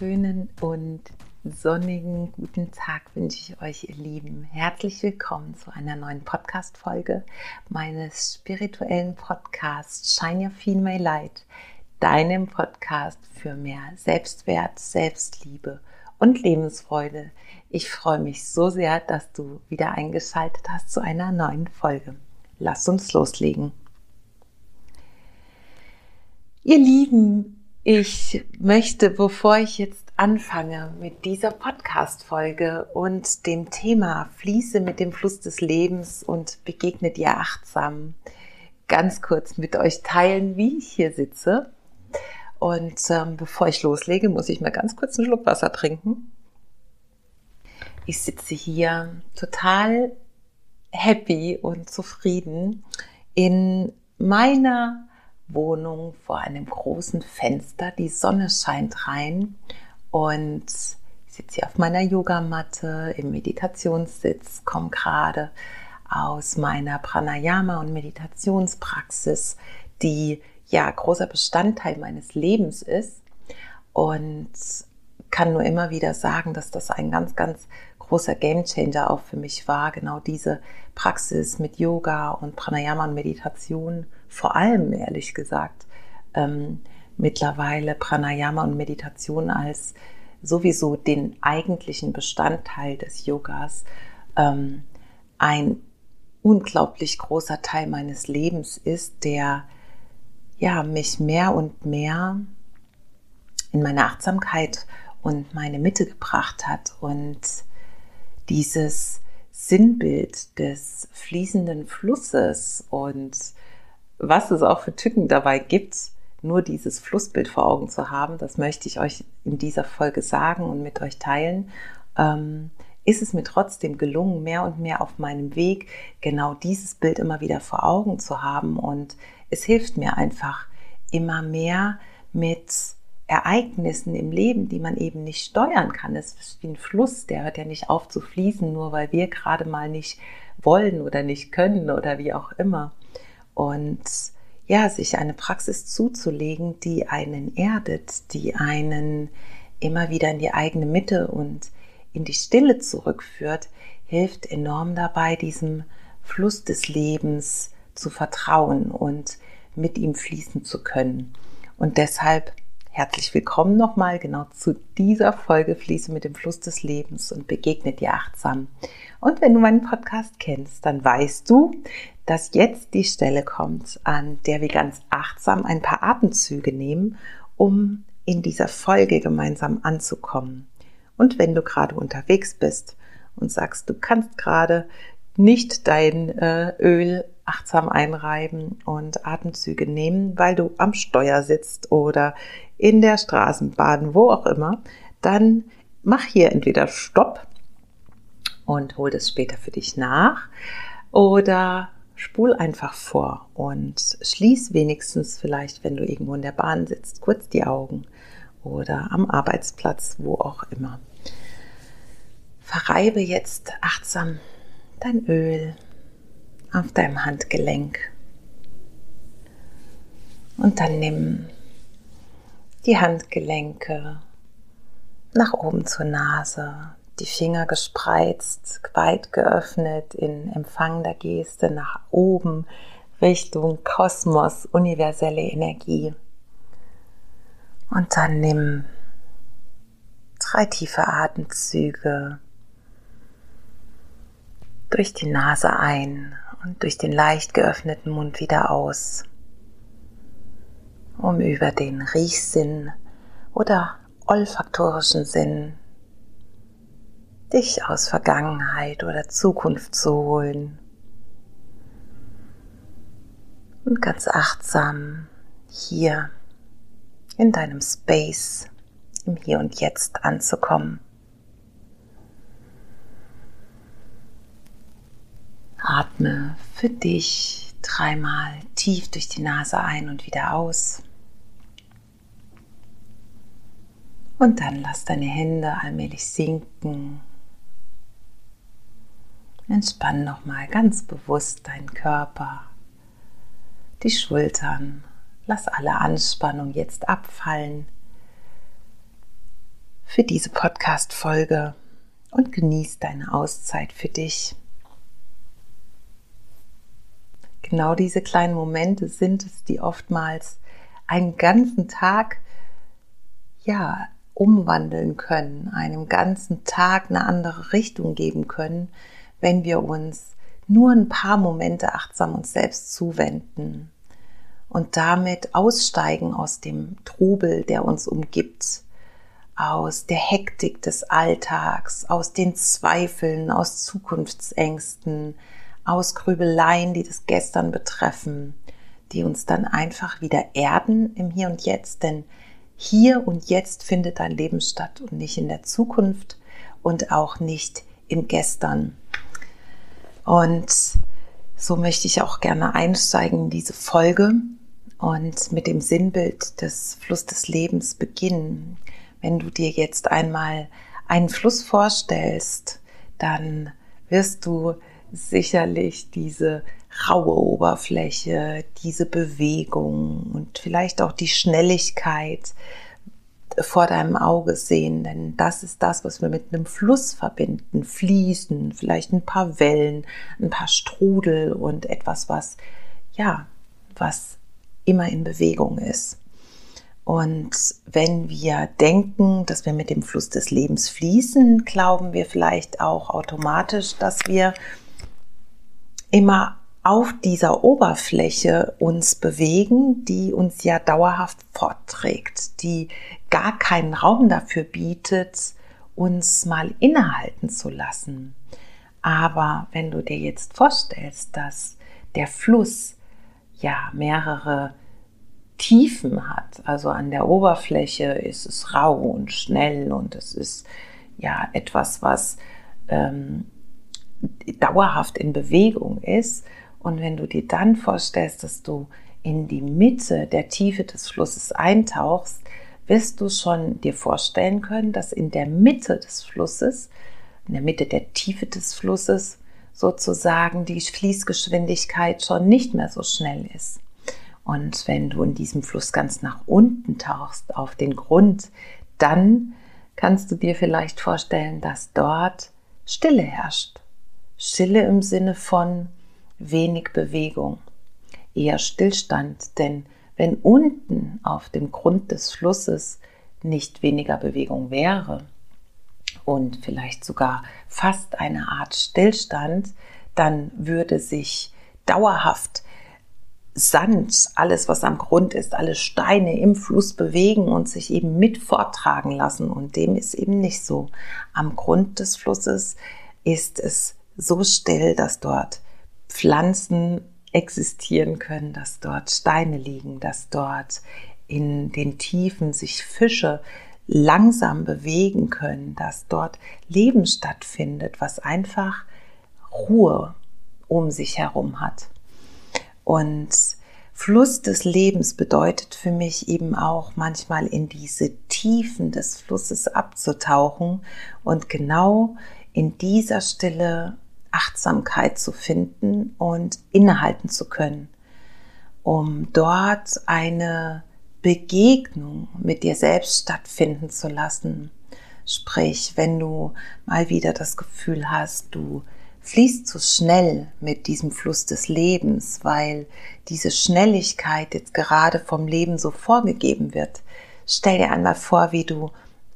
wunderschönen und sonnigen guten Tag wünsche ich euch, ihr Lieben. Herzlich willkommen zu einer neuen Podcast-Folge meines spirituellen Podcasts Shine Your Female Light, deinem Podcast für mehr Selbstwert, Selbstliebe und Lebensfreude. Ich freue mich so sehr, dass du wieder eingeschaltet hast zu einer neuen Folge. Lass uns loslegen. Ihr Lieben, ich möchte, bevor ich jetzt anfange mit dieser Podcast-Folge und dem Thema Fließe mit dem Fluss des Lebens und begegne dir achtsam, ganz kurz mit euch teilen, wie ich hier sitze. Und ähm, bevor ich loslege, muss ich mal ganz kurz einen Schluck Wasser trinken. Ich sitze hier total happy und zufrieden in meiner Wohnung vor einem großen Fenster. Die Sonne scheint rein und ich sitze hier auf meiner Yogamatte im Meditationssitz, komme gerade aus meiner Pranayama und Meditationspraxis, die ja großer Bestandteil meines Lebens ist und kann nur immer wieder sagen, dass das ein ganz, ganz großer Gamechanger auch für mich war, genau diese Praxis mit Yoga und Pranayama und Meditation, vor allem ehrlich gesagt, ähm, mittlerweile Pranayama und Meditation als sowieso den eigentlichen Bestandteil des Yogas ähm, ein unglaublich großer Teil meines Lebens ist, der ja mich mehr und mehr in meine Achtsamkeit und meine Mitte gebracht hat. Und dieses Sinnbild des fließenden Flusses und was es auch für Tücken dabei gibt, nur dieses Flussbild vor Augen zu haben, das möchte ich euch in dieser Folge sagen und mit euch teilen, ähm, ist es mir trotzdem gelungen, mehr und mehr auf meinem Weg genau dieses Bild immer wieder vor Augen zu haben. Und es hilft mir einfach immer mehr mit Ereignissen im Leben, die man eben nicht steuern kann. Es ist wie ein Fluss, der hört ja nicht auf zu fließen, nur weil wir gerade mal nicht wollen oder nicht können oder wie auch immer. Und ja, sich eine Praxis zuzulegen, die einen erdet, die einen immer wieder in die eigene Mitte und in die Stille zurückführt, hilft enorm dabei, diesem Fluss des Lebens zu vertrauen und mit ihm fließen zu können. Und deshalb Herzlich willkommen nochmal genau zu dieser Folge Fließe mit dem Fluss des Lebens und begegne dir achtsam. Und wenn du meinen Podcast kennst, dann weißt du, dass jetzt die Stelle kommt, an der wir ganz achtsam ein paar Atemzüge nehmen, um in dieser Folge gemeinsam anzukommen. Und wenn du gerade unterwegs bist und sagst, du kannst gerade nicht dein äh, Öl achtsam einreiben und Atemzüge nehmen, weil du am Steuer sitzt oder in der Straßenbahn, wo auch immer, dann mach hier entweder Stopp und hol das später für dich nach oder spul einfach vor und schließ wenigstens vielleicht, wenn du irgendwo in der Bahn sitzt, kurz die Augen oder am Arbeitsplatz, wo auch immer. Verreibe jetzt achtsam dein Öl auf deinem Handgelenk. Und dann nimm die Handgelenke nach oben zur Nase, die Finger gespreizt, weit geöffnet in empfangender Geste nach oben Richtung Kosmos, universelle Energie. Und dann nimm drei tiefe Atemzüge durch die Nase ein und durch den leicht geöffneten Mund wieder aus, um über den Riechsinn oder olfaktorischen Sinn dich aus Vergangenheit oder Zukunft zu holen und ganz achtsam hier in deinem Space im Hier und Jetzt anzukommen. Atme für dich dreimal tief durch die Nase ein und wieder aus. Und dann lass deine Hände allmählich sinken. Entspann nochmal ganz bewusst deinen Körper, die Schultern. Lass alle Anspannung jetzt abfallen. für diese Podcast-Folge und genieß deine Auszeit für dich. Genau diese kleinen Momente sind es, die oftmals einen ganzen Tag ja umwandeln können, einem ganzen Tag eine andere Richtung geben können, wenn wir uns nur ein paar Momente achtsam uns selbst zuwenden und damit aussteigen aus dem Trubel, der uns umgibt, aus der Hektik des Alltags, aus den Zweifeln, aus Zukunftsängsten, aus Grübeleien, die das Gestern betreffen, die uns dann einfach wieder erden im Hier und Jetzt, denn hier und jetzt findet dein Leben statt und nicht in der Zukunft und auch nicht im Gestern. Und so möchte ich auch gerne einsteigen in diese Folge und mit dem Sinnbild des Fluss des Lebens beginnen. Wenn du dir jetzt einmal einen Fluss vorstellst, dann wirst du sicherlich diese raue Oberfläche, diese Bewegung und vielleicht auch die Schnelligkeit vor deinem Auge sehen, denn das ist das, was wir mit einem Fluss verbinden. Fließen, vielleicht ein paar Wellen, ein paar Strudel und etwas, was, ja, was immer in Bewegung ist. Und wenn wir denken, dass wir mit dem Fluss des Lebens fließen, glauben wir vielleicht auch automatisch, dass wir immer auf dieser Oberfläche uns bewegen, die uns ja dauerhaft fortträgt, die gar keinen Raum dafür bietet, uns mal innehalten zu lassen. Aber wenn du dir jetzt vorstellst, dass der Fluss ja mehrere Tiefen hat, also an der Oberfläche ist es rau und schnell und es ist ja etwas, was ähm, dauerhaft in Bewegung ist. Und wenn du dir dann vorstellst, dass du in die Mitte der Tiefe des Flusses eintauchst, wirst du schon dir vorstellen können, dass in der Mitte des Flusses, in der Mitte der Tiefe des Flusses, sozusagen die Fließgeschwindigkeit schon nicht mehr so schnell ist. Und wenn du in diesem Fluss ganz nach unten tauchst, auf den Grund, dann kannst du dir vielleicht vorstellen, dass dort Stille herrscht. Stille im Sinne von wenig Bewegung, eher Stillstand, denn wenn unten auf dem Grund des Flusses nicht weniger Bewegung wäre und vielleicht sogar fast eine Art Stillstand, dann würde sich dauerhaft Sand, alles was am Grund ist, alle Steine im Fluss bewegen und sich eben mit forttragen lassen. Und dem ist eben nicht so. Am Grund des Flusses ist es so still, dass dort Pflanzen existieren können, dass dort Steine liegen, dass dort in den Tiefen sich Fische langsam bewegen können, dass dort Leben stattfindet, was einfach Ruhe um sich herum hat. Und Fluss des Lebens bedeutet für mich eben auch manchmal in diese Tiefen des Flusses abzutauchen und genau in dieser Stille Achtsamkeit zu finden und innehalten zu können, um dort eine Begegnung mit dir selbst stattfinden zu lassen. Sprich, wenn du mal wieder das Gefühl hast, du fließt zu schnell mit diesem Fluss des Lebens, weil diese Schnelligkeit jetzt gerade vom Leben so vorgegeben wird. Stell dir einmal vor, wie du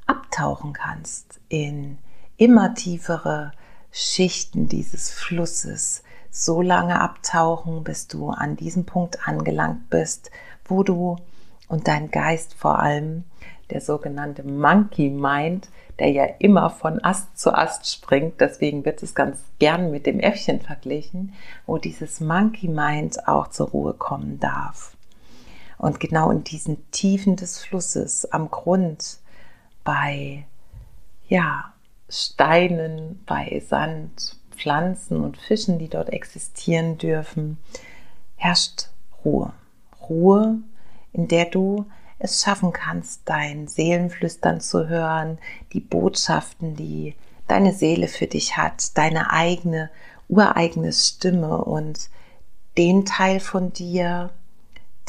abtauchen kannst in immer tiefere Schichten dieses Flusses so lange abtauchen, bis du an diesem Punkt angelangt bist, wo du und dein Geist vor allem, der sogenannte Monkey Mind, der ja immer von Ast zu Ast springt, deswegen wird es ganz gern mit dem Äffchen verglichen, wo dieses Monkey Mind auch zur Ruhe kommen darf. Und genau in diesen Tiefen des Flusses am Grund bei ja, Steinen, bei Sand, Pflanzen und Fischen, die dort existieren dürfen, herrscht Ruhe. Ruhe, in der du es schaffen kannst, dein Seelenflüstern zu hören, die Botschaften, die deine Seele für dich hat, deine eigene, ureigene Stimme und den Teil von dir,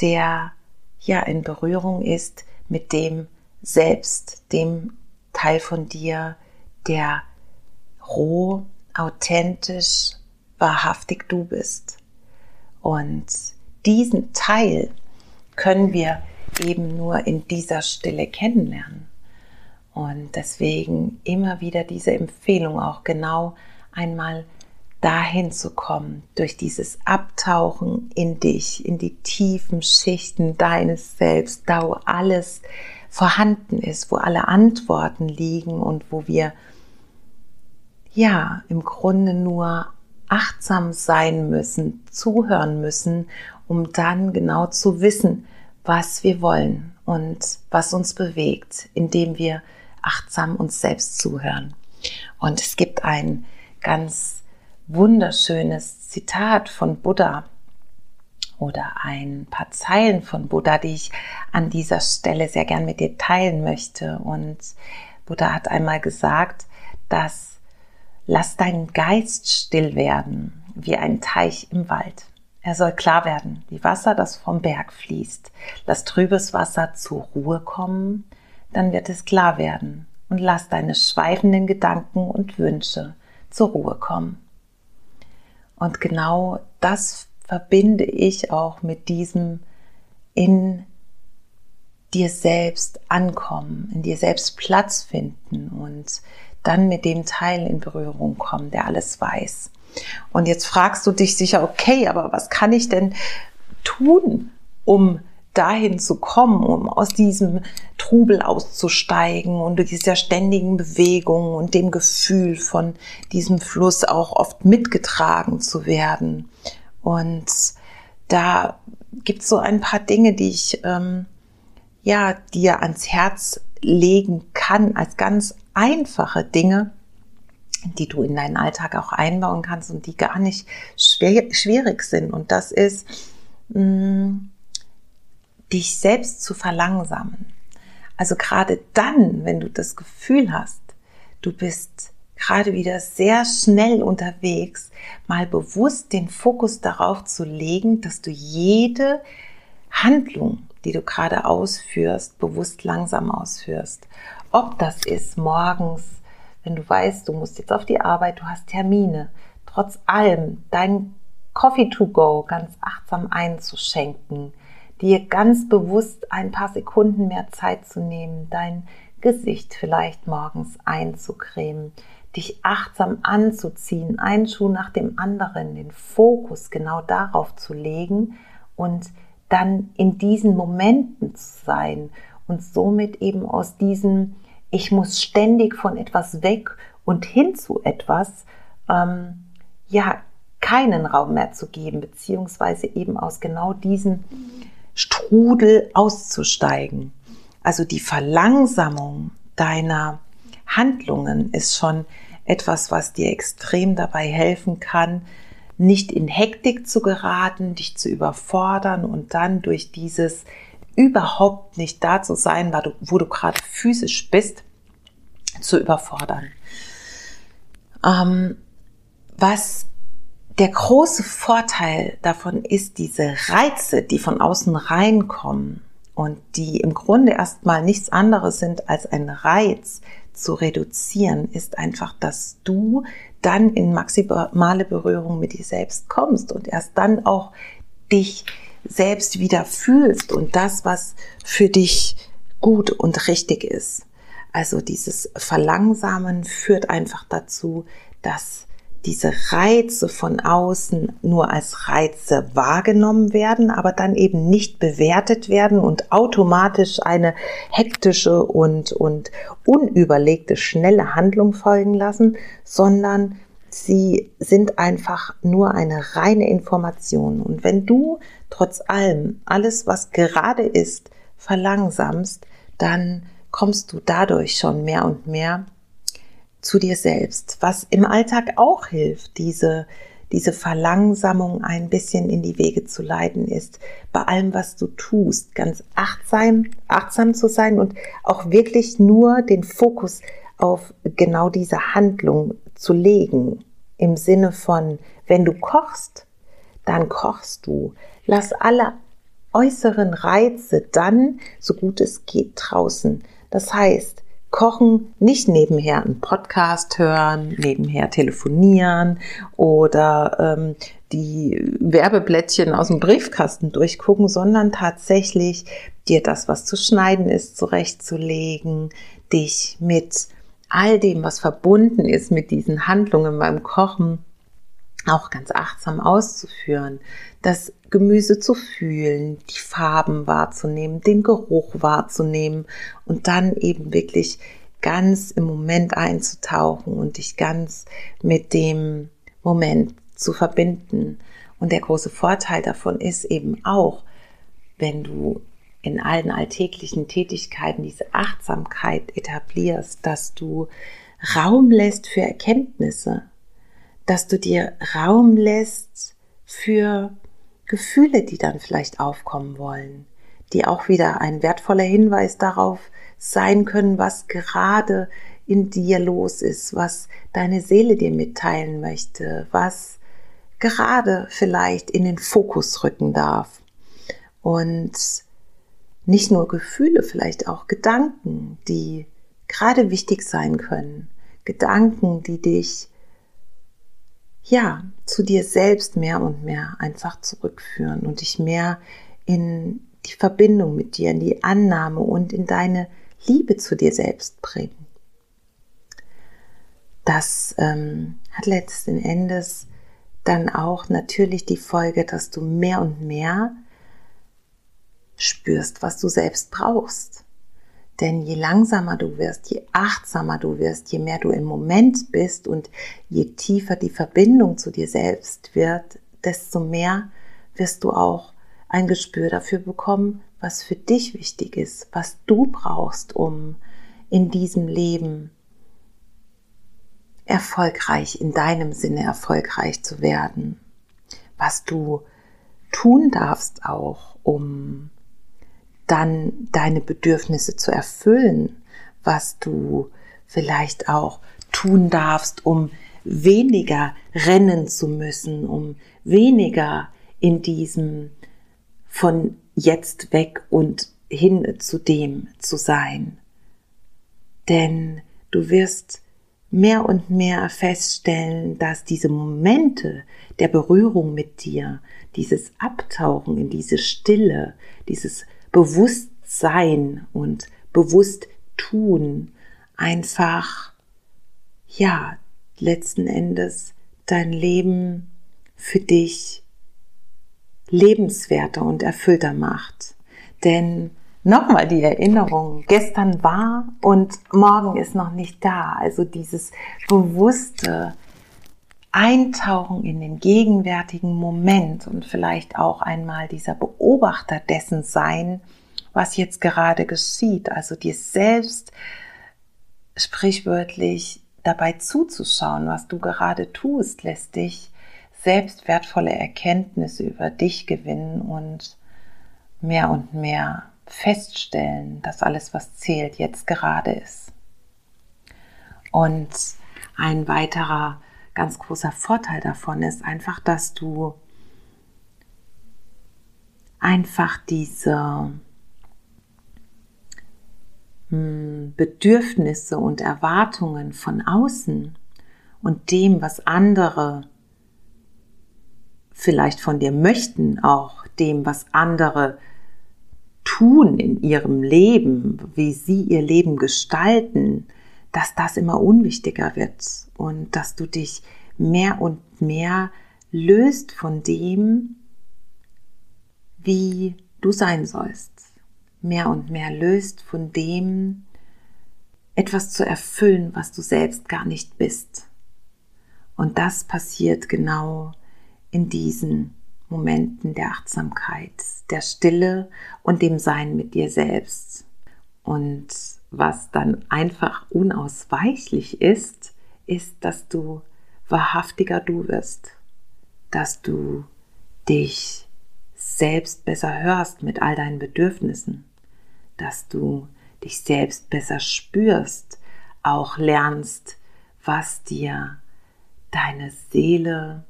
der ja in Berührung ist mit dem Selbst, dem Teil von dir, der roh, authentisch, wahrhaftig du bist. Und diesen Teil können wir eben nur in dieser Stille kennenlernen. Und deswegen immer wieder diese Empfehlung auch genau einmal dahin zu kommen, durch dieses Abtauchen in dich, in die tiefen Schichten deines Selbst, da wo alles vorhanden ist, wo alle Antworten liegen und wo wir ja im Grunde nur achtsam sein müssen, zuhören müssen, um dann genau zu wissen, was wir wollen und was uns bewegt, indem wir achtsam uns selbst zuhören. Und es gibt ein ganz wunderschönes Zitat von Buddha oder ein paar Zeilen von Buddha, die ich an dieser Stelle sehr gern mit dir teilen möchte. Und Buddha hat einmal gesagt, dass lass deinen Geist still werden, wie ein Teich im Wald. Er soll klar werden, wie Wasser, das vom Berg fließt. Lass trübes Wasser zur Ruhe kommen, dann wird es klar werden. Und lass deine schweifenden Gedanken und Wünsche zur Ruhe kommen. Und genau das verbinde ich auch mit diesem in dir selbst ankommen, in dir selbst Platz finden und dann mit dem Teil in Berührung kommen, der alles weiß. Und jetzt fragst du dich sicher, okay, aber was kann ich denn tun, um dahin zu kommen, um aus diesem Trubel auszusteigen und dieser ständigen Bewegung und dem Gefühl von diesem Fluss auch oft mitgetragen zu werden. Und da gibt es so ein paar Dinge, die ich ähm, ja dir ans Herz legen kann als ganz einfache Dinge, die du in deinen Alltag auch einbauen kannst und die gar nicht schwer, schwierig sind. Und das ist, mh, mm, dich selbst zu verlangsamen. Also gerade dann, wenn du das Gefühl hast, du bist gerade wieder sehr schnell unterwegs, mal bewusst den Fokus darauf zu legen, dass du jede Handlung, die du gerade ausführst, bewusst langsam ausführst. Ob das ist morgens, wenn du weißt, du musst jetzt auf die Arbeit, du hast Termine, trotz allem dein Coffee to go ganz achtsam einzuschenken, dir ganz bewusst ein paar Sekunden mehr Zeit zu nehmen, dein Gesicht vielleicht morgens einzucremen, dich achtsam anzuziehen, einen Schuh nach dem anderen, den Fokus genau darauf zu legen und dann in diesen Momenten zu sein und somit eben aus diesem, ich muss ständig von etwas weg und hin zu etwas, ähm, ja, keinen Raum mehr zu geben, beziehungsweise eben aus genau diesem Strudel auszusteigen. Also die Verlangsamung deiner Handlungen ist schon etwas, was dir extrem dabei helfen kann, nicht in Hektik zu geraten, dich zu überfordern und dann durch dieses überhaupt nicht da zu sein, wo du, wo du gerade physisch bist, zu überfordern. Ähm, was der große Vorteil davon ist, diese Reize, die von außen reinkommen und die im Grunde erstmal nichts anderes sind als ein Reiz zu reduzieren, ist einfach, dass du dann in maximale Berührung mit dir selbst kommst und erst dann auch dich selbst wieder fühlst und das, was für dich gut und richtig ist. Also dieses Verlangsamen führt einfach dazu, dass diese Reize von außen nur als Reize wahrgenommen werden, aber dann eben nicht bewertet werden und automatisch eine hektische und, und unüberlegte, schnelle Handlung folgen lassen, sondern sie sind einfach nur eine reine Information. Und wenn du trotz allem alles, was gerade ist, verlangsamst, dann kommst du dadurch schon mehr und mehr zu dir selbst, was im Alltag auch hilft, diese, diese Verlangsamung ein bisschen in die Wege zu leiten ist, bei allem, was du tust, ganz achtsam, achtsam zu sein und auch wirklich nur den Fokus auf genau diese Handlung zu legen. Im Sinne von, wenn du kochst, dann kochst du. Lass alle äußeren Reize dann, so gut es geht, draußen. Das heißt, Kochen nicht nebenher einen Podcast hören, nebenher telefonieren oder ähm, die Werbeblättchen aus dem Briefkasten durchgucken, sondern tatsächlich dir das, was zu schneiden ist, zurechtzulegen, dich mit all dem, was verbunden ist mit diesen Handlungen beim Kochen, auch ganz achtsam auszuführen, das Gemüse zu fühlen, die Farben wahrzunehmen, den Geruch wahrzunehmen und dann eben wirklich ganz im Moment einzutauchen und dich ganz mit dem Moment zu verbinden. Und der große Vorteil davon ist eben auch, wenn du in allen alltäglichen Tätigkeiten diese Achtsamkeit etablierst, dass du Raum lässt für Erkenntnisse, dass du dir Raum lässt für Gefühle, die dann vielleicht aufkommen wollen, die auch wieder ein wertvoller Hinweis darauf sein können, was gerade in dir los ist, was deine Seele dir mitteilen möchte, was gerade vielleicht in den Fokus rücken darf. Und nicht nur Gefühle, vielleicht auch Gedanken, die gerade wichtig sein können. Gedanken, die dich ja, zu dir selbst mehr und mehr einfach zurückführen und dich mehr in die Verbindung mit dir, in die Annahme und in deine Liebe zu dir selbst bringen. Das ähm, hat letzten Endes dann auch natürlich die Folge, dass du mehr und mehr spürst, was du selbst brauchst. Denn je langsamer du wirst, je achtsamer du wirst, je mehr du im Moment bist und je tiefer die Verbindung zu dir selbst wird, desto mehr wirst du auch ein Gespür dafür bekommen, was für dich wichtig ist, was du brauchst, um in diesem Leben erfolgreich, in deinem Sinne erfolgreich zu werden, was du tun darfst auch, um dann deine Bedürfnisse zu erfüllen, was du vielleicht auch tun darfst, um weniger rennen zu müssen, um weniger in diesem von jetzt weg und hin zu dem zu sein. Denn du wirst mehr und mehr feststellen, dass diese Momente der Berührung mit dir, dieses Abtauchen in diese Stille, dieses Bewusstsein und bewusst tun einfach, ja, letzten Endes dein Leben für dich lebenswerter und erfüllter macht. Denn nochmal die Erinnerung, gestern war und morgen ist noch nicht da. Also dieses bewusste Eintauchen in den gegenwärtigen Moment und vielleicht auch einmal dieser Beobachter dessen sein, was jetzt gerade geschieht. Also dir selbst sprichwörtlich dabei zuzuschauen, was du gerade tust, lässt dich selbst wertvolle Erkenntnisse über dich gewinnen und mehr und mehr feststellen, dass alles, was zählt, jetzt gerade ist. Und ein weiterer ganz großer Vorteil davon ist einfach, dass du einfach diese hm, Bedürfnisse und Erwartungen von außen und dem, was andere vielleicht von dir möchten, auch dem, was andere tun in ihrem Leben, wie sie ihr Leben gestalten, dass das immer unwichtiger wird und dass du dich mehr und mehr löst von dem, wie du sein sollst. Mehr und mehr löst von dem, etwas zu erfüllen, was du selbst gar nicht bist. Und das passiert genau in diesen Momenten der Achtsamkeit, der Stille und dem Sein mit dir selbst. Und was dann einfach unausweichlich ist, ist, dass du wahrhaftiger du wirst, dass du dich selbst besser hörst mit all deinen Bedürfnissen, dass du dich selbst besser spürst, auch lernst, was dir deine Seele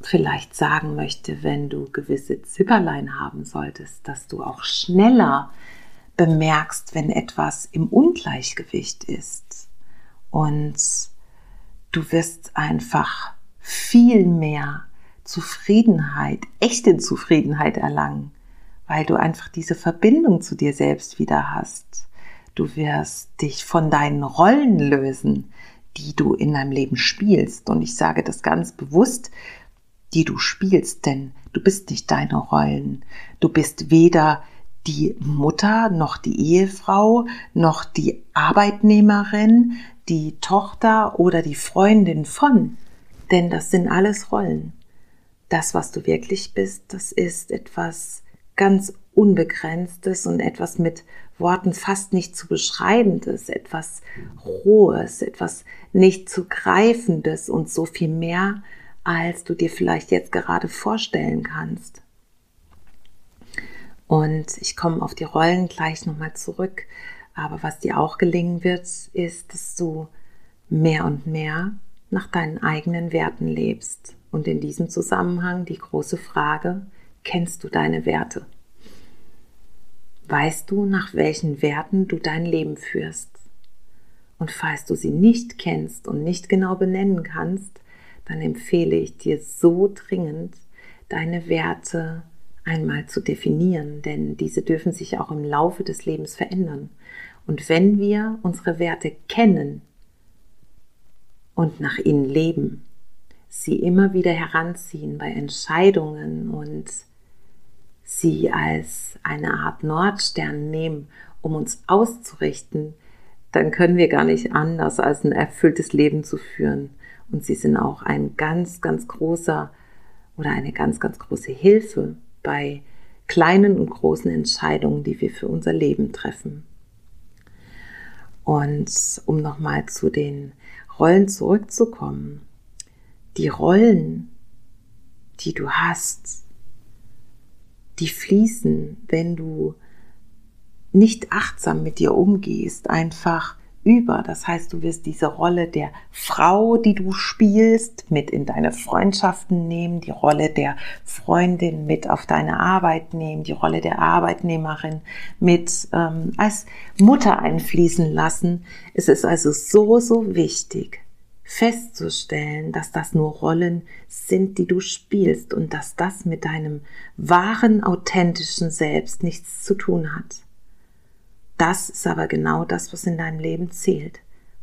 vielleicht sagen möchte, wenn du gewisse Zipperlein haben solltest, dass du auch schneller bemerkst, wenn etwas im Ungleichgewicht ist. Und du wirst einfach viel mehr Zufriedenheit, echte Zufriedenheit erlangen, weil du einfach diese Verbindung zu dir selbst wieder hast. Du wirst dich von deinen Rollen lösen, die du in deinem Leben spielst. Und ich sage das ganz bewusst, die du spielst, denn du bist nicht deine Rollen. Du bist weder die Mutter, noch die Ehefrau, noch die Arbeitnehmerin, die Tochter oder die Freundin von. Denn das sind alles Rollen. Das, was du wirklich bist, das ist etwas ganz Unbegrenztes und etwas mit Worten fast nicht zu beschreibendes, etwas Rohes, etwas nicht zu greifendes und so viel mehr, als du dir vielleicht jetzt gerade vorstellen kannst. Und ich komme auf die Rollen gleich nochmal zurück. Aber was dir auch gelingen wird, ist, dass du mehr und mehr nach deinen eigenen Werten lebst. Und in diesem Zusammenhang die große Frage, kennst du deine Werte? Weißt du, nach welchen Werten du dein Leben führst? Und falls du sie nicht kennst und nicht genau benennen kannst, dann empfehle ich dir so dringend, deine Werte einmal zu definieren, denn diese dürfen sich auch im Laufe des Lebens verändern. Und wenn wir unsere Werte kennen und nach ihnen leben, sie immer wieder heranziehen bei Entscheidungen und sie als eine Art Nordstern nehmen, um uns auszurichten, dann können wir gar nicht anders, als ein erfülltes Leben zu führen. Und sie sind auch ein ganz, ganz großer oder eine ganz, ganz große Hilfe bei kleinen und großen Entscheidungen, die wir für unser Leben treffen. Und um nochmal zu den Rollen zurückzukommen, die Rollen, die du hast, die fließen, wenn du nicht achtsam mit dir umgehst, einfach über. Das heißt, du wirst diese Rolle der Frau, die du spielst, mit in deine Freundschaften nehmen, die Rolle der Freundin mit auf deine Arbeit nehmen, die Rolle der Arbeitnehmerin mit ähm, als Mutter einfließen lassen. Es ist also so, so wichtig festzustellen, dass das nur Rollen sind, die du spielst und dass das mit deinem wahren, authentischen Selbst nichts zu tun hat. Das ist aber genau das, was in deinem Leben zählt.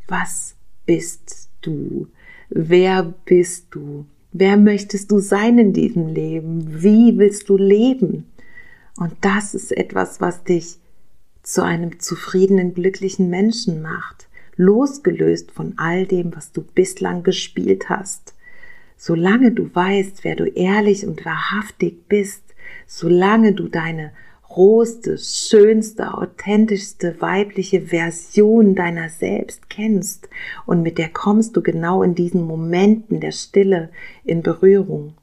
Was bist du? Wer bist du? Wer möchtest du sein in diesem Leben? Wie willst du leben? Und das ist etwas, was dich zu einem zufriedenen, glücklichen Menschen macht, losgelöst von all dem, was du bislang gespielt hast. Solange du weißt, wer du ehrlich und wahrhaftig bist, solange du deine rohste, schönste, authentischste weibliche Version deiner selbst kennst und mit der kommst du genau in diesen Momenten der Stille in Berührung,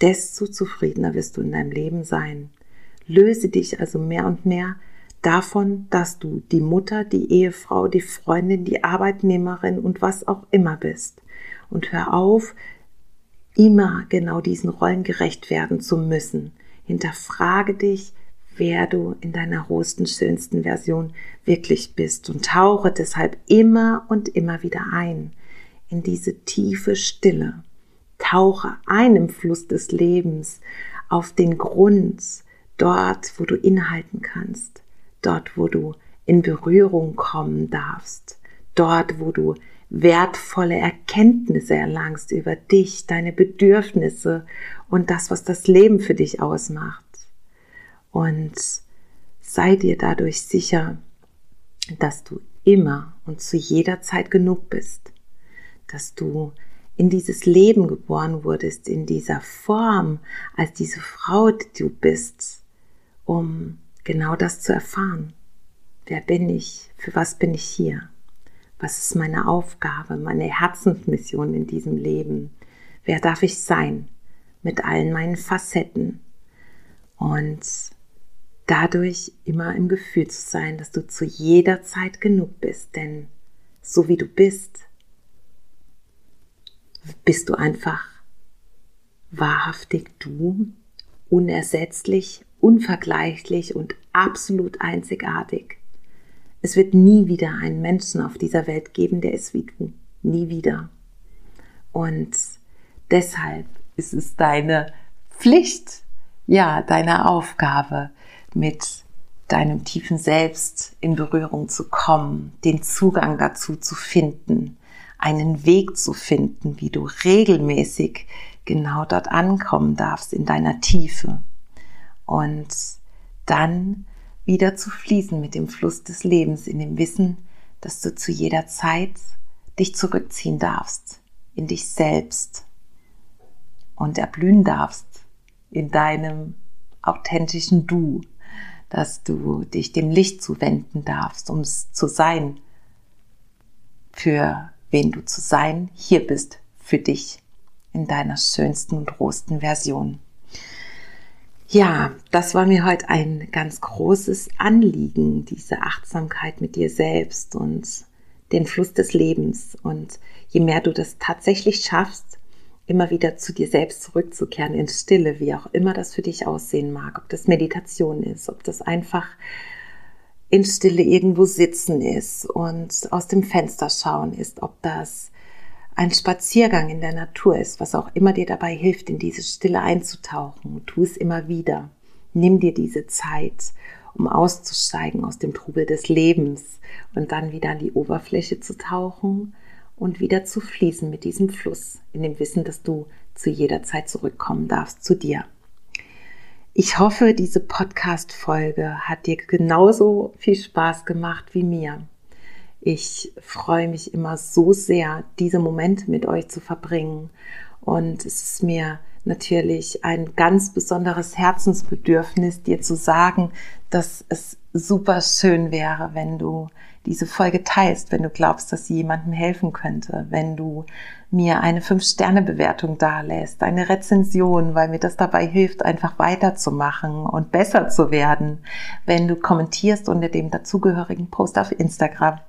desto zufriedener wirst du in deinem Leben sein. Löse dich also mehr und mehr davon, dass du die Mutter, die Ehefrau, die Freundin, die Arbeitnehmerin und was auch immer bist. Und hör auf, immer genau diesen Rollen gerecht werden zu müssen. Hinterfrage dich, wer du in deiner rohsten, schönsten Version wirklich bist. Und tauche deshalb immer und immer wieder ein in diese tiefe Stille. Tauche ein im Fluss des Lebens auf den Grund, dort, wo du inhalten kannst, dort, wo du in Berührung kommen darfst, dort, wo du wertvolle Erkenntnisse erlangst über dich, deine Bedürfnisse und das, was das Leben für dich ausmacht und sei dir dadurch sicher, dass du immer und zu jeder Zeit genug bist, dass du in dieses Leben geboren wurdest, in dieser Form, als diese Frau, die du bist, um genau das zu erfahren. Wer bin ich? Für was bin ich hier? Was ist meine Aufgabe, meine Herzensmission in diesem Leben? Wer darf ich sein? Mit allen meinen Facetten. Und dadurch immer im Gefühl zu sein, dass du zu jeder Zeit genug bist, denn so wie du bist, bist du einfach wahrhaftig du, unersetzlich, unvergleichlich und absolut einzigartig. Es wird nie wieder einen Menschen auf dieser Welt geben, der ist wie du. Nie wieder. Und deshalb ist es deine Pflicht, ja, deine Aufgabe, mit deinem tiefen Selbst in Berührung zu kommen, den Zugang dazu zu finden, einen Weg zu finden, wie du regelmäßig genau dort ankommen darfst in deiner Tiefe. Und dann wieder zu fließen mit dem Fluss des Lebens in dem Wissen, dass du zu jeder Zeit dich zurückziehen darfst in dich selbst und erblühen darfst in deinem authentischen Du, dass du dich dem Licht zuwenden darfst, um es zu sein, für wen du zu sein hier bist, für dich in deiner schönsten und rohsten Version. Ja, das war mir heute ein ganz großes Anliegen, diese Achtsamkeit mit dir selbst und den Fluss des Lebens. Und je mehr du das tatsächlich schaffst, immer wieder zu dir selbst zurückzukehren in Stille, wie auch immer das für dich aussehen mag, ob das Meditation ist, ob das einfach in Stille irgendwo sitzen ist und aus dem Fenster schauen ist, ob das ein Spaziergang in der Natur ist, was auch immer dir dabei hilft, in diese Stille einzutauchen. Tu es immer wieder. Nimm dir diese Zeit, um auszusteigen aus dem Trubel des Lebens und dann wieder an die Oberfläche zu tauchen und wieder zu fließen mit diesem Fluss, in dem Wissen, dass du zu jeder Zeit zurückkommen darfst zu dir. Ich hoffe, diese Podcast-Folge hat dir genauso viel Spaß gemacht wie mir. Ich freue mich immer so sehr, diese Momente mit euch zu verbringen. Und es ist mir natürlich ein ganz besonderes Herzensbedürfnis, dir zu sagen, dass es super schön wäre, wenn du diese Folge teilst, wenn du glaubst, dass sie jemandem helfen könnte, wenn du mir eine 5-Sterne-Bewertung dalässt, eine Rezension, weil mir das dabei hilft, einfach weiterzumachen und besser zu werden, wenn du kommentierst unter dem dazugehörigen Post auf Instagram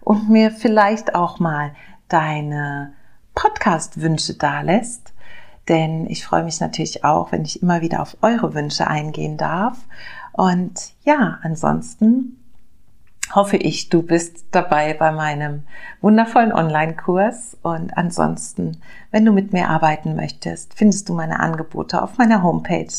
und mir vielleicht auch mal deine Podcast-Wünsche dalässt. Denn ich freue mich natürlich auch, wenn ich immer wieder auf eure Wünsche eingehen darf. Und ja, ansonsten hoffe ich, du bist dabei bei meinem wundervollen Online-Kurs. Und ansonsten, wenn du mit mir arbeiten möchtest, findest du meine Angebote auf meiner Homepage,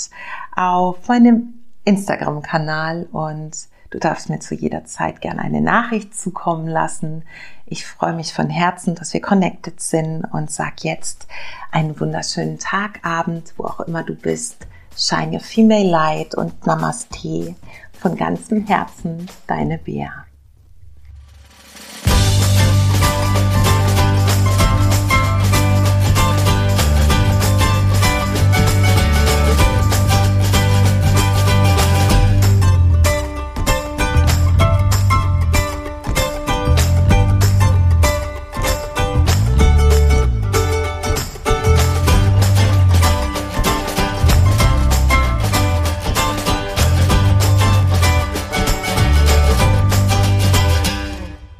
auf meinem Instagram-Kanal und du darfst mir zu jeder Zeit gerne eine Nachricht zukommen lassen. Ich freue mich von Herzen, dass wir connected sind und sag jetzt einen wunderschönen Tag, Abend, wo auch immer du bist. Shine your female light und Namaste von ganzem Herzen, deine Bea.